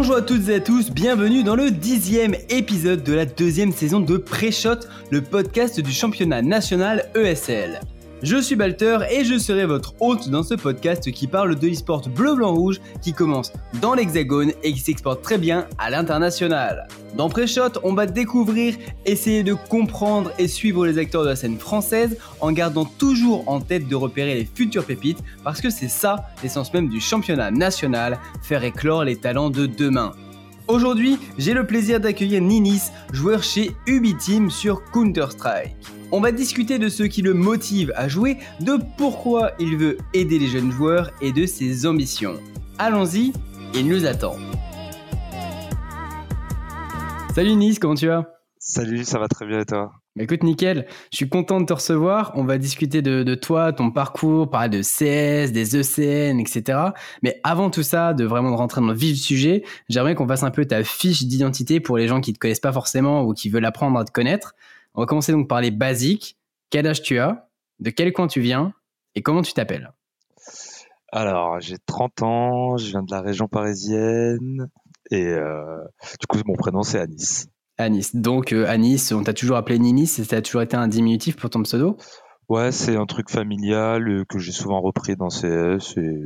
Bonjour à toutes et à tous, bienvenue dans le dixième épisode de la deuxième saison de Pré-Shot, le podcast du championnat national ESL. Je suis Balter et je serai votre hôte dans ce podcast qui parle de l'e-sport bleu-blanc-rouge qui commence dans l'hexagone et qui s'exporte très bien à l'international. Dans Pré-Shot, on va découvrir, essayer de comprendre et suivre les acteurs de la scène française en gardant toujours en tête de repérer les futures pépites parce que c'est ça l'essence même du championnat national, faire éclore les talents de demain. Aujourd'hui, j'ai le plaisir d'accueillir Ninis, joueur chez Ubiteam sur Counter-Strike. On va discuter de ce qui le motive à jouer, de pourquoi il veut aider les jeunes joueurs et de ses ambitions. Allons-y, il nous attend. Salut Ninis, comment tu vas? Salut, ça va très bien et toi? Bah, écoute, nickel. Je suis content de te recevoir. On va discuter de, toi, ton parcours, parler de CS, des ECN, etc. Mais avant tout ça, de vraiment rentrer dans le vif du sujet, j'aimerais qu'on fasse un peu ta fiche d'identité pour les gens qui te connaissent pas forcément ou qui veulent apprendre à te connaître. On va commencer donc par les basiques. Quel âge tu as? De quel coin tu viens? Et comment tu t'appelles? Alors, j'ai 30 ans, je viens de la région parisienne. Et euh, du coup, mon prénom, c'est Anis. Anis. Donc, euh, Anis, on t'a toujours appelé Ninis, ça a toujours été un diminutif pour ton pseudo? Ouais, c'est un truc familial euh, que j'ai souvent repris dans CS et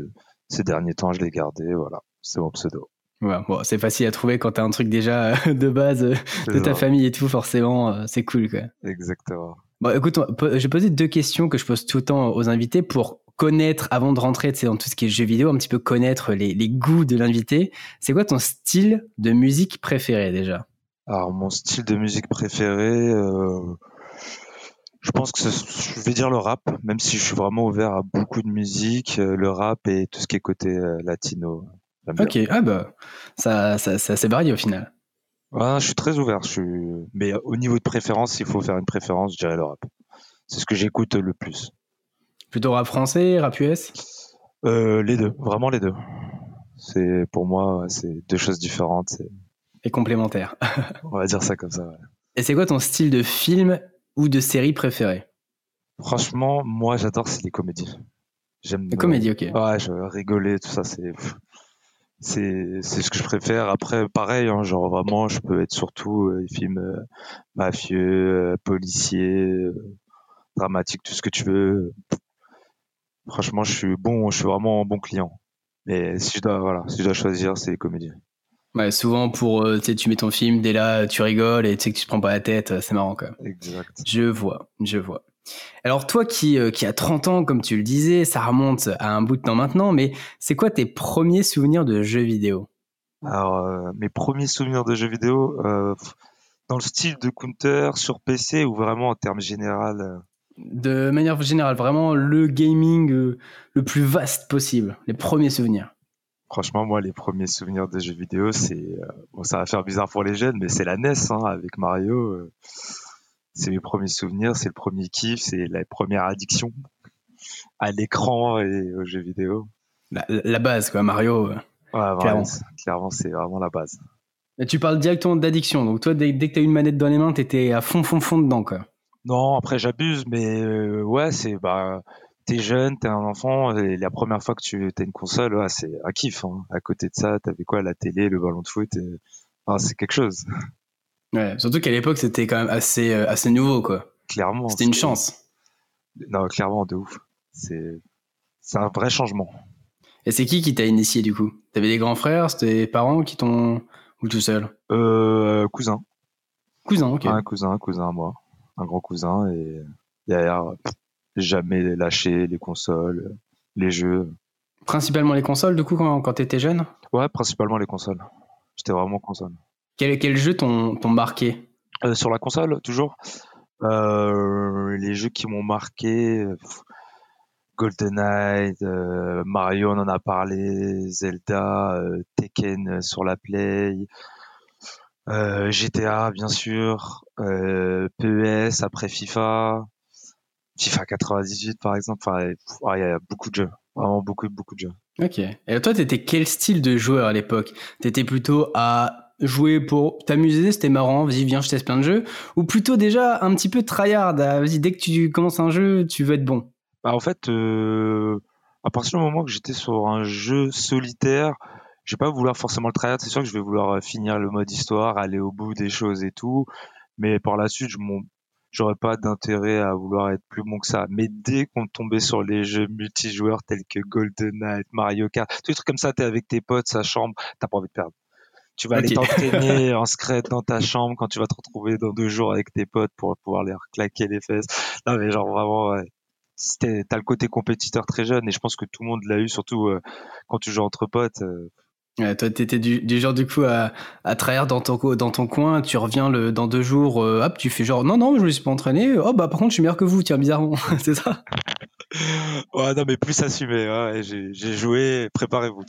ces derniers temps, je l'ai gardé. Voilà, c'est mon pseudo. Ouais, bon, c'est facile à trouver quand t'as un truc déjà euh, de base de ta famille et tout, forcément, c'est cool. Quoi. Exactement. Bon, écoute, je vais poser deux questions que je pose tout le temps aux invités pour connaître, avant de rentrer dans tout ce qui est jeux vidéo, un petit peu connaître les, les goûts de l'invité. C'est quoi ton style de musique préféré déjà? Alors mon style de musique préféré, euh, je pense que je vais dire le rap, même si je suis vraiment ouvert à beaucoup de musique, euh, le rap et tout ce qui est côté euh, latino. Ok, ah bah ça, ça, ça c'est varié au final. Ouais, je suis très ouvert. Je suis... Mais au niveau de préférence, s'il faut faire une préférence, je dirais le rap. C'est ce que j'écoute le plus. Plutôt rap français, rap US Les deux, vraiment les deux. C'est pour moi, c'est deux choses différentes et complémentaire. On va dire ça comme ça. Et c'est quoi ton style de film ou de série préféré? Franchement, moi j'adore c'est les comédies. J'aime les comédies, ok. Ouais, je rigoler, tout ça, c'est c'est c'est ce que je préfère. Après, pareil, hein, genre vraiment, je peux être surtout euh, les films euh, mafieux, euh, policiers, dramatiques, tout ce que tu veux. Franchement, je suis bon, je suis vraiment un bon client. Mais si je dois, voilà, si je dois choisir, c'est les comédies. Ouais, souvent pour euh, tu sais tu mets ton film dès là tu rigoles et tu sais que tu te prends pas la tête, euh, c'est marrant quoi. Exact. Je vois, je vois. Alors toi qui euh, qui a 30 ans comme tu le disais, ça remonte à un bout de temps maintenant, mais c'est quoi tes premiers souvenirs de jeux vidéo? Alors mes premiers souvenirs de jeux vidéo dans le style de Counter sur PC ou vraiment en termes général De manière générale, vraiment le gaming le plus vaste possible, les premiers souvenirs. Franchement, moi, les premiers souvenirs des jeux vidéo, c'est euh, bon, ça va faire bizarre pour les jeunes, mais c'est la NES hein, avec Mario. Euh, c'est mes premiers souvenirs, c'est le premier kiff, c'est la première addiction à l'écran et aux jeux vidéo. La, base, quoi, Mario. Euh, ouais, clairement, clairement c'est vraiment la base. Tu parles directement d'addiction, donc toi, dès, dès que tu as une manette dans les mains, tu étais à fond, fond, fond dedans, quoi. Non, après j'abuse, mais ouais, c'est bah t'es jeune, t'es un enfant, et la première fois que tu as une console, c'est un kiff. Hein. À côté de ça, t'avais quoi La télé, le ballon de foot, c'est quelque chose. Ouais, surtout qu'à l'époque, c'était quand même assez, euh, assez nouveau, quoi. Clairement. C'était une chance. Non, clairement, de ouf. C'est un vrai changement. Et c'est qui qui t'a initié, du coup? T'avais des grands frères C'était tes parents qui t'ont... Ou tout seul? Euh, Cousin. Cousin, ok. Un cousin, un cousin à moi. Un grand cousin, et derrière, jamais lâché les consoles, les jeux. Principalement les consoles, du coup, quand, quand tu étais jeune? Ouais, principalement les consoles. J'étais vraiment console. Quel, quel jeu t'ont marqué? Euh, Sur la console, toujours euh, Les jeux qui m'ont marqué. GoldenEye, euh, Mario, on en a parlé, Zelda, Tekken sur la Play, GTA bien sûr, PES après FIFA, FIFA 98 par exemple. Enfin, il y a beaucoup de jeux, vraiment beaucoup beaucoup de jeux. Ok. Et toi, t'étais quel style de joueur à l'époque? T'étais plutôt à jouer pour t'amuser, c'était marrant, vas-y viens, je teste plein de jeux, ou plutôt déjà un petit peu tryhard, vas-y dès que tu commences un jeu, tu veux être bon. Bah en fait, euh, à partir du moment que j'étais sur un jeu solitaire, je vais pas vouloir forcément le tryhard. C'est sûr que je vais vouloir finir le mode histoire, aller au bout des choses et tout. Mais par la suite, je j'aurais pas d'intérêt à vouloir être plus bon que ça. Mais dès qu'on tombait sur les jeux multijoueurs tels que GoldenEye, Mario Kart, tous les trucs comme ça, t'es avec tes potes, sa chambre, t'as pas envie de perdre. Tu vas aller t'entraîner en secret dans ta chambre quand tu vas te retrouver dans deux jours avec tes potes pour pouvoir les claquer les fesses. Non mais genre vraiment, ouais. T'as le côté compétiteur très jeune et je pense que tout le monde l'a eu, surtout euh, quand tu joues entre potes. Euh, Ouais, toi, t'étais du, du genre du coup à, à trahir dans ton, dans ton coin, tu reviens le, dans deux jours, euh, hop, tu fais genre non, non, je me suis pas entraîné, oh bah par contre, je suis meilleur que vous, tiens, bizarrement, c'est ça? Ouais, non, mais plus assumé, ouais, j'ai joué, préparez-vous.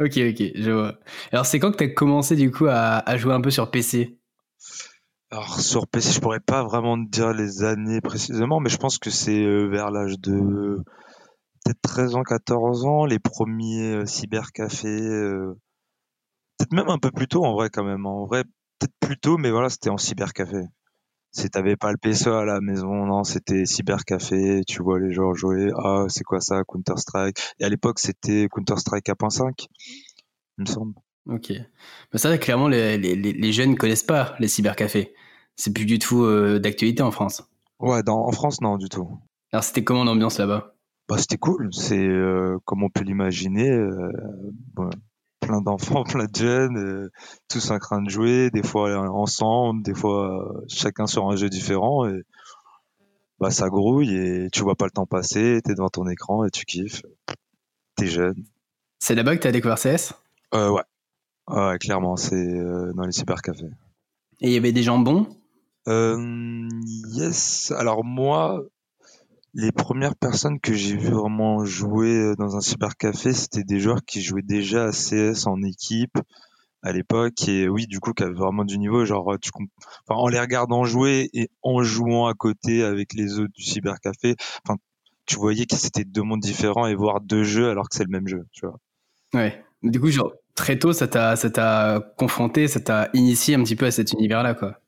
Ok, ok, je vois. Alors, c'est quand que t'as commencé du coup à, à jouer un peu sur PC alors sur PC, je pourrais pas vraiment te dire les années précisément, mais je pense que c'est euh, vers l'âge de peut-être 13 ans, 14 ans, les premiers euh, cybercafés, euh, peut-être même un peu plus tôt en vrai quand même. En vrai, peut-être plus tôt, mais voilà, c'était en cybercafé. Si t'avais pas le PC à la maison, non, c'était cybercafé, tu vois les gens jouer, ah, c'est quoi ça, Counter-Strike. Et à l'époque, c'était Counter-Strike 1.5, il me semble. Ok. Mais ça, clairement, les, les, les jeunes ne connaissent pas les cybercafés. C'est plus du tout euh, d'actualité en France. Ouais, dans, en France, non, du tout. Alors, c'était comment l'ambiance là-bas? Bah, c'était cool. C'est euh, comme on peut l'imaginer, euh, plein d'enfants, plein de jeunes, euh, tous en train de jouer, des fois ensemble, des fois chacun sur un jeu différent. Et bah, ça grouille et tu vois pas le temps passer. T'es devant ton écran et tu kiffes. T'es jeune. C'est là-bas que t'as découvert CS ouais. ouais, clairement, c'est dans les cybercafés. Et il y avait des gens bons? Yes. Alors moi, les premières personnes que j'ai vu vraiment jouer euh, dans un cybercafé, c'était des joueurs qui jouaient déjà à CS en équipe à l'époque. Et oui du coup qui avaient vraiment du niveau. Genre tu enfin, en les regardant jouer et en jouant à côté avec les autres du cybercafé enfin tu voyais que c'était deux mondes différents et voir deux jeux alors que c'est le même jeu tu vois. Ouais. Du coup genre très tôt ça t'a ça t'a confronté ça t'a initié un petit peu à cet univers là quoi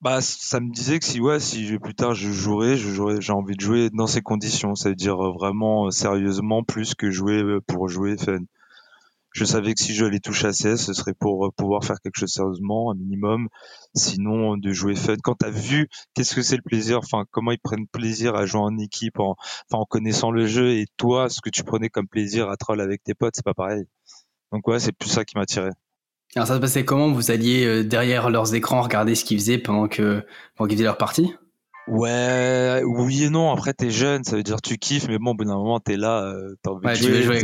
bah, ça me disait que si ouais, si plus tard je jouerais, je jouerais, j'ai envie de jouer dans ces conditions, ça veut dire euh, vraiment euh, sérieusement plus que jouer euh, pour jouer fun. Je savais que si je les touche à ce serait pour pouvoir faire quelque chose sérieusement, un minimum. Sinon, de jouer fun. Quand t'as vu qu'est-ce que c'est le plaisir, enfin comment ils prennent plaisir à jouer en équipe, en, en connaissant le jeu, et toi, ce que tu prenais comme plaisir à troll avec tes potes, c'est pas pareil. Donc ouais, c'est plus ça qui m'attirait. Alors ça se passait comment? Vous alliez euh, derrière leurs écrans regarder ce qu'ils faisaient pendant que pendant qu'ils faisaient leur partie? Ouais, oui et non. Après, t'es jeune, ça veut dire tu kiffes, mais bon, au bout d'un moment, t'es là, euh, t'as envie, de jouer,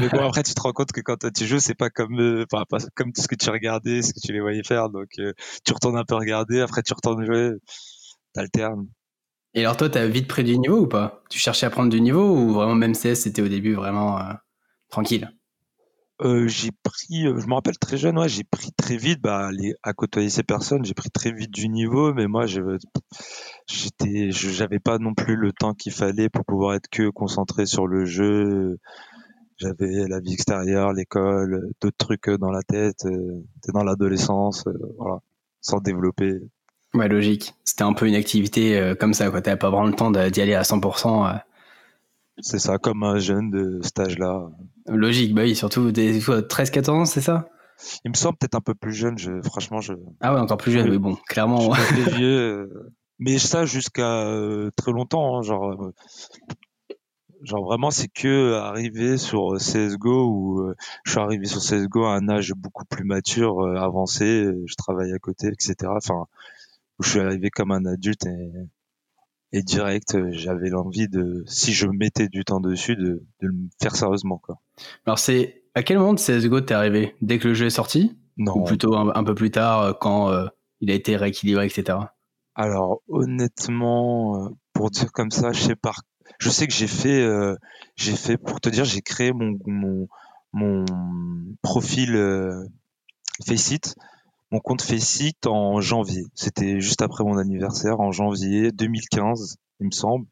mais bon, après, tu te rends compte que quand tu joues, c'est pas comme, euh, pas comme ce que tu regardais, ce que tu les voyais faire. Donc, tu retournes un peu regarder, après, tu retournes jouer, t'alternes. Et alors, toi, t'as vite pris du niveau ou pas? Tu cherchais à prendre du niveau ou vraiment même CS, c'était au début vraiment tranquille? Euh, j'ai pris, euh, je me rappelle très jeune, ouais, j'ai pris très vite, bah, les, à côtoyer ces personnes, j'ai pris très vite du niveau, mais moi, j'étais, j'avais pas non plus le temps qu'il fallait pour pouvoir être que concentré sur le jeu. J'avais la vie extérieure, l'école, d'autres trucs dans la tête. Euh, T'es dans l'adolescence, euh, voilà, sans développer. Ouais, logique. C'était un peu une activité comme ça, quoi. T'avais pas vraiment le temps d'y aller à 100%. C'est ça, comme un jeune de stage là. Logique, bah oui, surtout des 13-14 ans, c'est ça? Il me semble peut-être un peu plus jeune, je, franchement. Je... Ah ouais, encore plus jeune, mais bon, clairement. vieux, euh, mais ça jusqu'à euh, très longtemps, hein, genre. Euh, genre vraiment, c'est que arrivé sur CSGO où je suis arrivé sur CSGO à un âge beaucoup plus mature, avancé, je travaille à côté, etc. Enfin, où je suis arrivé comme un adulte et et direct euh, j'avais l'envie de si je mettais du temps dessus de, de le faire sérieusement quoi. Alors c'est à quel moment de CS:GO t'es arrivé? Dès que le jeu est sorti? Non. Ou plutôt un, peu plus tard euh, quand euh, il a été rééquilibré etc. Alors honnêtement pour dire comme ça je sais pas je sais que j'ai fait j'ai fait pour te dire j'ai créé mon mon mon profil Faceit mon compte fait site en janvier. C'était juste après mon anniversaire, en janvier 2015, il me semble.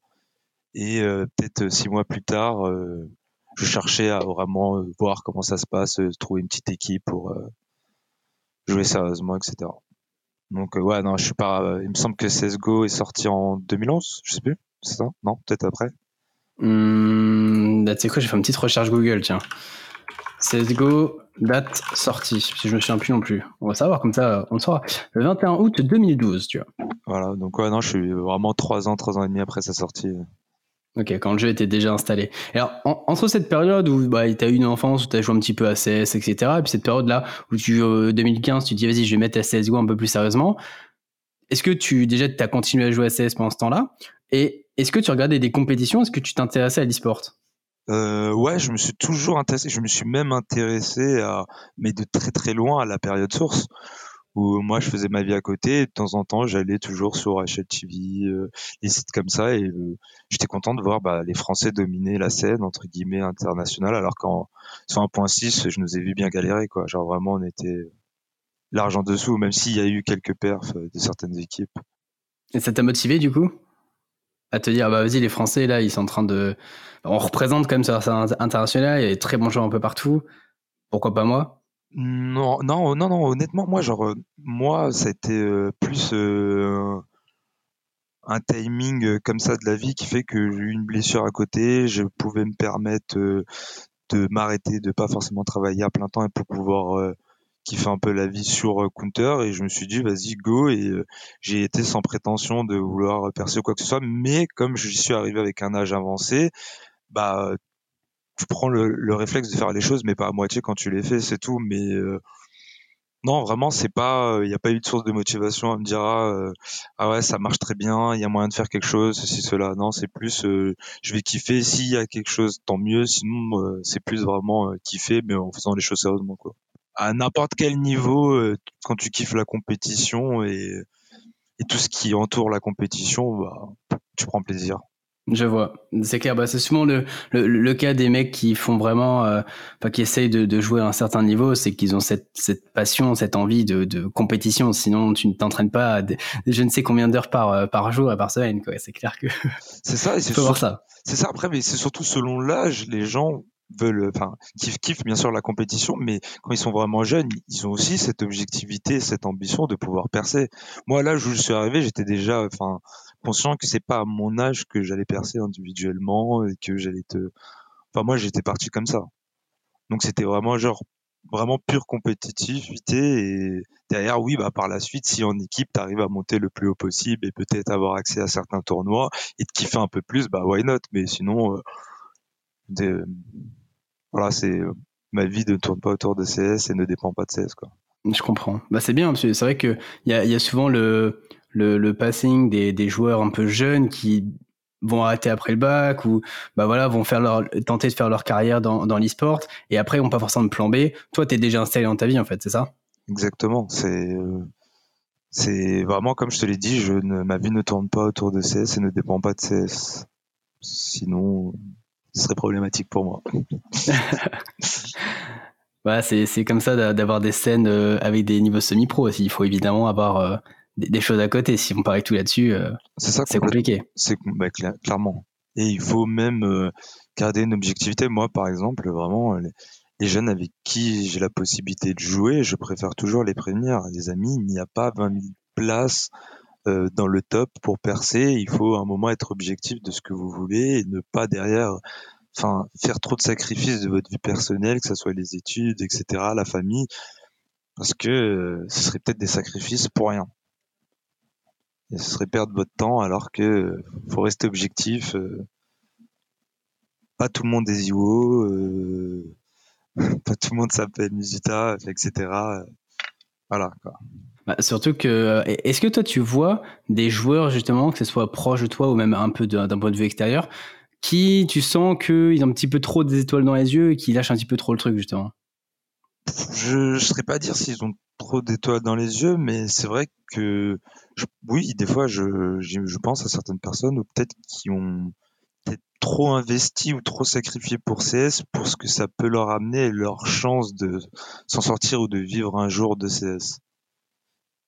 Et euh, peut-être euh, six mois plus tard, euh, je cherchais à vraiment voir comment ça se passe, trouver une petite équipe pour jouer sérieusement, etc. Donc ouais, non, je suis pas. il me semble que CS:GO est sorti en 2011, je sais plus. C'est ça? Non, peut-être après? Mmh, bah, tu sais quoi, j'ai fait une petite recherche Google, tiens. CSGO, date sortie, si je me souviens plus non plus. On va savoir comme ça, on le saura. Le 21 août 2012, tu vois. Voilà, donc ouais, non, je suis vraiment 3 ans, 3 ans et demi après sa sortie. Ok, quand le jeu était déjà installé. alors, entre cette période où bah, tu as eu une enfance, où tu as joué un petit peu à CS, etc., et puis cette période-là où tu, 2015, euh, tu te dis, vas-y, je vais mettre à CSGO un peu plus sérieusement, est-ce que tu, déjà, tu as continué à jouer à CS pendant ce temps-là? Et est-ce que tu regardais des compétitions? Est-ce que tu t'intéressais à l'e-sport? Euh, ouais, je me suis toujours intéressé, je me suis même intéressé à, mais de très très loin à la période source, où moi je faisais ma vie à côté, et de temps en temps j'allais toujours sur HLTV, euh, les sites comme ça, et euh, j'étais content de voir bah, les Français dominer la scène, entre guillemets, internationale, alors qu'en sur 1.6, je nous ai vu bien galérer, quoi. Genre vraiment, on était large en dessous, même s'il y a eu quelques perfs euh, de certaines équipes. Et ça t'a motivé du coup? À te dire bah vas-y les Français là ils sont en train de on représente quand même sur la international il y a des très bons joueurs un peu partout. Pourquoi pas moi? Non non non non honnêtement moi genre euh, moi ça a été euh, plus euh, un timing comme ça de la vie qui fait que j'ai eu une blessure à côté je pouvais me permettre de m'arrêter de pas forcément travailler à plein temps et pour pouvoir qui fait un peu la vie sur euh, Counter et je me suis dit vas-y go et euh, j'ai été sans prétention de vouloir percer quoi que ce soit. Mais comme je suis arrivé avec un âge avancé bah tu prends le, réflexe de faire les choses mais pas à moitié quand tu les fais c'est tout. Mais euh, non vraiment c'est pas il n'y a pas eu de source de motivation à me dire ah, ah ouais ça marche très bien il y a moyen de faire quelque chose ceci cela. Non c'est plus je vais kiffer. S'il y a quelque chose tant mieux. Sinon c'est plus vraiment kiffer mais en faisant les choses sérieusement quoi à n'importe quel niveau, euh, quand tu kiffes la compétition et, et, tout ce qui entoure la compétition, bah, tu prends plaisir. Je vois, c'est clair. Bah, c'est souvent le, le, le, cas des mecs qui font vraiment, euh, enfin, qui essayent de, de, jouer à un certain niveau, c'est qu'ils ont cette, cette passion, cette envie de, de compétition. Sinon, tu ne t'entraînes pas à je ne sais combien d'heures par, euh, par jour et par semaine. Quoi. C'est clair que. C'est ça. C'est ça. C'est ça. Après, mais c'est surtout selon l'âge, les gens veulent, enfin, kiffent, kiffent bien sûr la compétition, mais quand ils sont vraiment jeunes, ils ont aussi cette objectivité, cette ambition de pouvoir percer. Moi, là, où je suis arrivé, j'étais déjà, enfin, conscient que c'est pas à mon âge que j'allais percer individuellement et que j'allais te, enfin, moi, j'étais parti comme ça. Donc, c'était vraiment genre, vraiment pure compétitivité et derrière, oui, bah, par la suite, si en équipe, tu arrives à monter le plus haut possible et peut-être avoir accès à certains tournois et de kiffer un peu plus, bah, why not? Mais sinon, euh, voilà, c'est ma vie ne tourne pas autour de CS et ne dépend pas de CS quoi. Je comprends. Bah c'est bien c'est vrai que il y a, y a, souvent le, le, le passing des, des, joueurs un peu jeunes qui vont arrêter après le bac ou bah voilà vont faire leur tenter de faire leur carrière dans, dans l'e-sport et après ont pas forcément de plan B. Toi tu es déjà installé dans ta vie en fait, c'est ça? Exactement, c'est c'est vraiment comme je te l'ai dit, je ne, ma vie ne tourne pas autour de CS et ne dépend pas de CS. Sinon ce serait problématique pour moi. bah, c'est comme ça d'avoir des scènes euh, avec des niveaux semi-pro aussi. Il faut évidemment avoir euh, des, choses à côté. Si on parle tout là-dessus, euh, c'est compliqué. C'est bah, clairement. Et il faut même garder une objectivité. Moi, par exemple, vraiment, les, les jeunes avec qui j'ai la possibilité de jouer, je préfère toujours les prévenir. Les amis, il n'y a pas 20 000 places euh, dans le top pour percer, il faut à un moment être objectif de ce que vous voulez et ne pas derrière, enfin, faire trop de sacrifices de votre vie personnelle, que ce soit les études, etc., la famille, parce que euh, ce serait peut-être des sacrifices pour rien. Ce serait perdre votre temps alors que euh, faut rester objectif. pas tout le monde est IO, pas tout le monde s'appelle Musita, etc. Voilà quoi. Bah, surtout que, euh, est-ce que toi tu vois des joueurs justement, que ce soit proche de toi ou même un peu d'un point de vue extérieur, qui tu sens qu'ils ont un petit peu trop des étoiles dans les yeux et qui lâchent un petit peu trop le truc justement? Je ne saurais pas dire s'ils ont trop d'étoiles dans les yeux, mais c'est vrai que oui, des fois je, je pense à certaines personnes ou peut-être qui ont peut-être trop investi ou trop sacrifié pour CS pour ce que ça peut leur amener et leur chance de s'en sortir ou de vivre un jour de CS.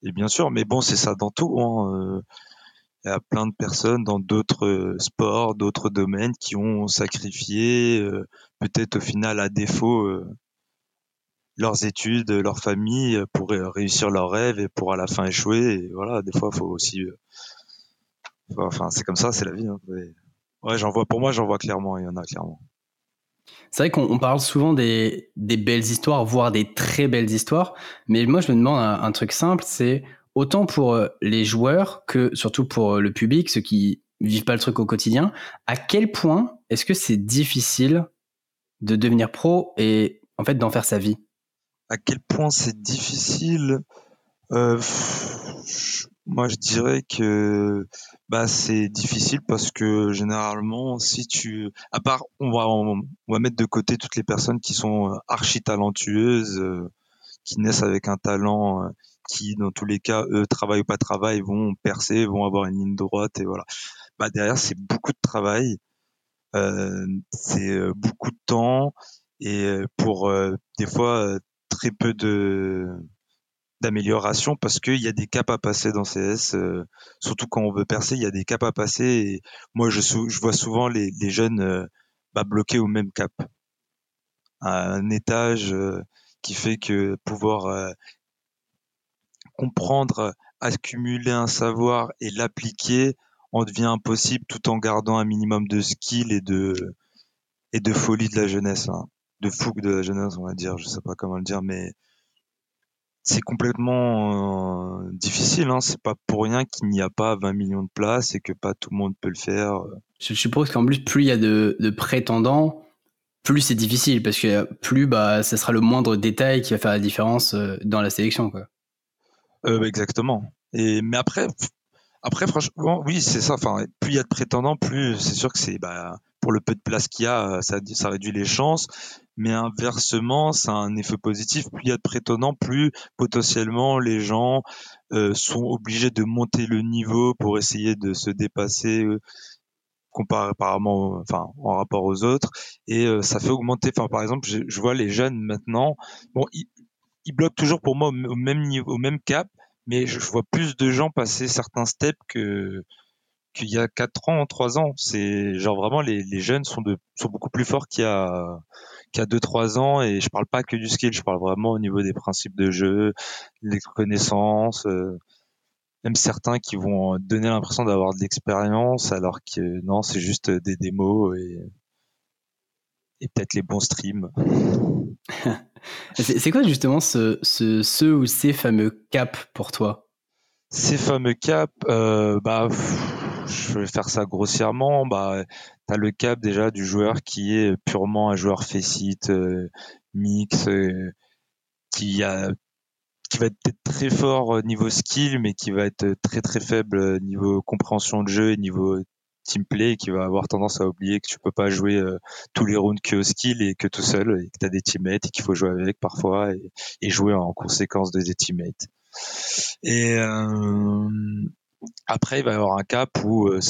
Et bien sûr, mais bon, c'est ça dans tout. Hein, euh, il y a plein de personnes dans d'autres euh, sports, d'autres domaines qui ont sacrifié, euh, peut-être au final à défaut, leurs études, leur famille pour réussir leurs rêves et pour à la fin échouer. Et voilà, des fois, il faut aussi. Enfin, c'est comme ça, c'est la vie. Hein. Ouais, j'en vois. Pour moi, j'en vois clairement. Il y en a clairement. C'est vrai qu'on parle souvent des, belles histoires, voire des très belles histoires, mais moi je me demande un, truc simple, c'est autant pour euh, les joueurs que surtout pour euh, le public, ceux qui vivent pas le truc au quotidien, à quel point est-ce que c'est difficile de devenir pro et en fait d'en faire sa vie? À quel point c'est difficile? Euh, Moi je dirais que bah c'est difficile parce que généralement si tu à part on va on, va mettre de côté toutes les personnes qui sont euh, archi talentueuses euh, qui naissent avec un talent euh, qui dans tous les cas eux travaillent ou pas travaillent vont percer vont avoir une ligne droite et voilà. Bah derrière c'est beaucoup de travail c'est beaucoup de temps et pour des fois très peu de d'amélioration parce qu'il y a des caps à passer dans CS, euh, surtout quand on veut percer, il y a des caps à passer. Et moi, je, vois souvent les, jeunes euh, bah, bloqués au même cap, un étage euh, qui fait que pouvoir comprendre, accumuler un savoir et l'appliquer en devient impossible tout en gardant un minimum de skill et de et de folie de la jeunesse, hein. de fougue de la jeunesse, on va dire. Je sais pas comment le dire, mais c'est complètement euh, difficile. Hein. C'est pas pour rien qu'il n'y a pas 20 millions de places et que pas tout le monde peut le faire. Je suppose qu'en plus, plus il y a de, prétendants, plus c'est difficile parce que plus bah, ça sera le moindre détail qui va faire la différence euh, dans la sélection. Quoi. Euh, exactement. Et, mais après, après, franchement, oui, c'est ça. Enfin, plus il y a de prétendants, plus c'est sûr que c'est bah, pour le peu de place qu'il y a, ça, ça réduit les chances mais inversement, ça a un effet positif. Plus il y a de prétendants, plus potentiellement les gens euh, sont obligés de monter le niveau pour essayer de se dépasser euh, enfin en rapport aux autres, et euh, ça fait augmenter. Enfin, par exemple, je, vois les jeunes maintenant, bon, ils, bloquent toujours pour moi au, même niveau, au même cap, mais je, vois plus de gens passer certains steps qu'il y a 4 ans, 3 ans. C'est genre vraiment les, jeunes sont beaucoup plus forts qu'il y a qui a 2-3 ans et je parle pas que du skill, je parle vraiment au niveau des principes de jeu, les connaissances, euh, même certains qui vont donner l'impression d'avoir de l'expérience alors que non, c'est juste des démos et, et peut-être les bons streams. c'est quoi justement ce, ce, ce, ou ces fameux caps pour toi? Ces fameux caps, euh, bah je vais faire ça grossièrement, bah, tu as le cap déjà du joueur qui est purement un joueur faceit, euh, mix, euh, qui, a, qui va être très fort niveau skill, mais qui va être très très faible niveau compréhension de jeu et niveau team play, qui va avoir tendance à oublier que tu peux pas jouer euh, tous les rounds que au skill et que tout seul, et que tu as des teammates et qu'il faut jouer avec parfois et, et, jouer en conséquence de des teammates. Et euh, après, il va y avoir un cap où euh,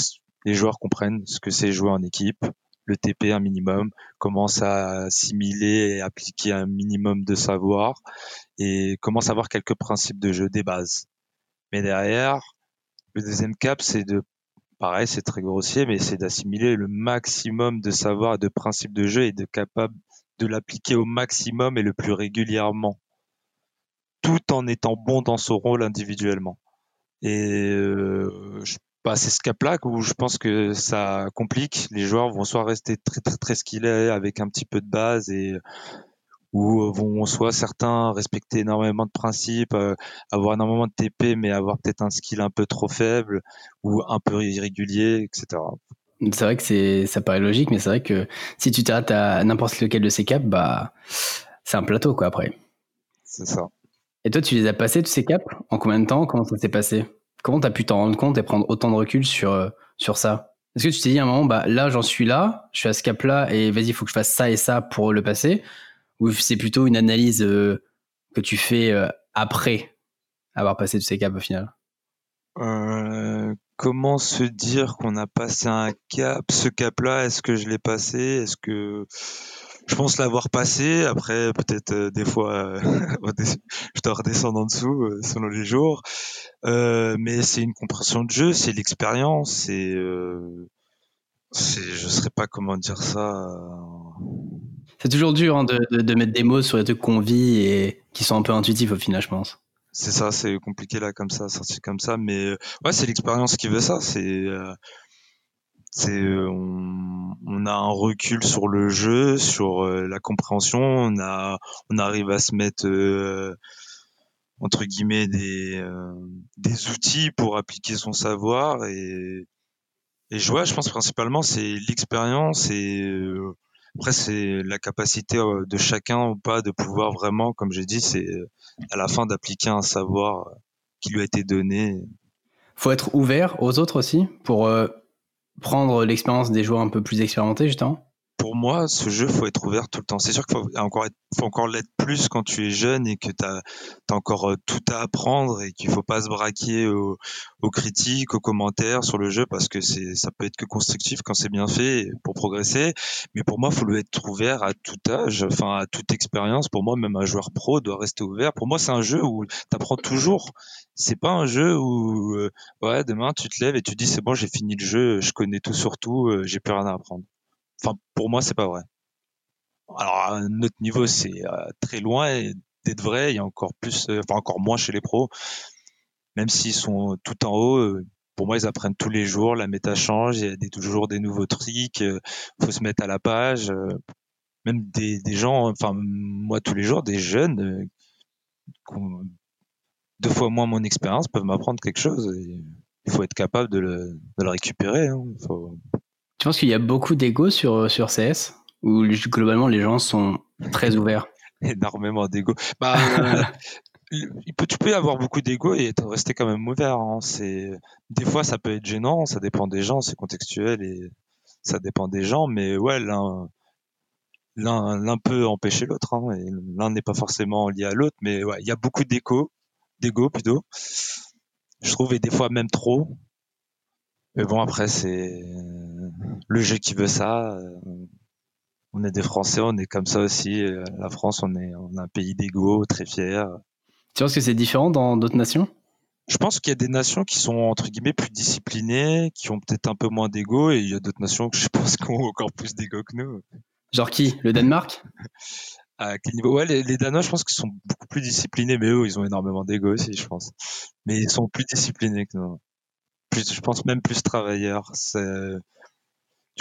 les joueurs comprennent ce que c'est jouer en équipe, le TP un minimum, commencent à assimiler et appliquer un minimum de savoir et commencent à avoir quelques principes de jeu des bases. Mais derrière, le deuxième cap, c'est de, pareil, c'est très grossier, mais c'est d'assimiler le maximum de savoir et de principes de jeu et de capable de l'appliquer au maximum et le plus régulièrement, tout en étant bon dans son rôle individuellement. Et euh, bah, c'est ce cap-là où je pense que ça complique. Les joueurs vont soit rester très très très skillés avec un petit peu de base et ou vont soit certains respecter énormément de principes, euh, avoir énormément de TP mais avoir peut-être un skill un peu trop faible ou un peu irrégulier, etc. C'est vrai que c'est ça paraît logique, mais c'est vrai que si tu t'arrêtes à n'importe lequel de ces caps, bah c'est un plateau quoi après. C'est ça. Et toi, tu les as passés, tous ces caps En combien de temps? Comment ça s'est passé? Comment tu pu t'en rendre compte et prendre autant de recul sur, euh, sur ça? Est-ce que tu t'es dit à un moment, bah, là, j'en suis là, je suis à ce cap-là, et vas-y, il faut que je fasse ça et ça pour le passer? Ou c'est plutôt une analyse euh, que tu fais euh, après avoir passé tous ces caps au final? Comment se dire qu'on a passé un cap Ce cap-là, est-ce que je l'ai passé? Est-ce que je pense l'avoir passé. Après, peut-être euh, des fois, euh, je dois redescendre en dessous euh, selon les jours. mais c'est une compréhension de jeu, c'est l'expérience, c'est, c'est, je sais pas comment dire ça. C'est toujours dur hein, de, de, mettre des mots sur les trucs qu'on vit et qui sont un peu intuitifs au final, je pense. C'est ça, c'est compliqué là comme ça, sortir comme ça, mais ouais, c'est l'expérience qui veut ça. C'est c'est on, a un recul sur le jeu, sur la compréhension. On arrive à se mettre entre guillemets des outils pour appliquer son savoir et et je vois, je pense principalement c'est l'expérience et après, c'est la capacité euh, de chacun ou pas de pouvoir vraiment, comme j'ai dit, c'est euh, à la fin d'appliquer un savoir euh, qui lui a été donné. Faut être ouvert aux autres aussi pour prendre l'expérience des joueurs un peu plus expérimentés, justement pour moi, ce jeu, faut être ouvert tout le temps. C'est sûr qu'il faut encore être, faut encore l'être plus quand tu es jeune et que tu as, encore euh, tout à apprendre et qu'il faut pas se braquer aux, critiques, aux commentaires sur le jeu parce que c'est, ça peut être que constructif quand c'est bien fait pour progresser. Mais pour moi, faut le être ouvert à tout âge, enfin à toute expérience. Pour moi, même un joueur pro doit rester ouvert. Pour moi, c'est un jeu où tu apprends toujours. C'est pas un jeu où euh, ouais demain tu te lèves et tu dis c'est bon j'ai fini le jeu, je connais tout sur tout, euh, j'ai plus rien à apprendre. Enfin, pour moi, c'est pas vrai. Alors, à notre niveau, c'est euh, très loin d'être vrai. Il y a encore plus, euh, enfin, encore moins chez les pros. Même s'ils sont tout en haut, euh, pour moi, ils apprennent tous les jours. La méta change. Il y a toujours des nouveaux tricks. Il faut se mettre à la page. Même des, gens, enfin, moi, tous les jours, des jeunes, deux fois moins mon expérience, peuvent m'apprendre quelque chose. il faut être capable de le, récupérer. Hein. Tu penses qu'il y a beaucoup d'ego sur, euh, sur CS Ou globalement les gens sont très ouverts Énormément d'ego. Bah, euh, il peut, tu peux avoir beaucoup d'ego et rester quand même ouvert. Hein. C'est des fois ça peut être gênant, ça dépend des gens, c'est contextuel et ça dépend des gens. Mais ouais, l'un l'un peut empêcher l'autre. Hein, et l'un n'est pas forcément lié à l'autre, mais ouais, il y a beaucoup d'égo, d'ego plutôt. Je trouve et des fois même trop. Mais bon après c'est le jeu qui veut ça. Euh, on est des Français, on est comme ça aussi. Euh, la France, on est, on un pays d'ego, très fier. Tu penses que c'est différent dans d'autres nations? Je pense qu'il y a des nations qui sont entre guillemets plus disciplinées, qui ont peut-être un peu moins d'ego, et il y a d'autres nations que je pense qui ont encore plus d'ego que nous. Genre qui? Le Danemark? À quel niveau? Ouais, les, Danois, je pense qu'ils sont beaucoup plus disciplinés, mais eux, ils ont énormément d'ego aussi, je pense. Mais ils sont plus disciplinés que nous. Plus, je pense même plus travailleurs. C'est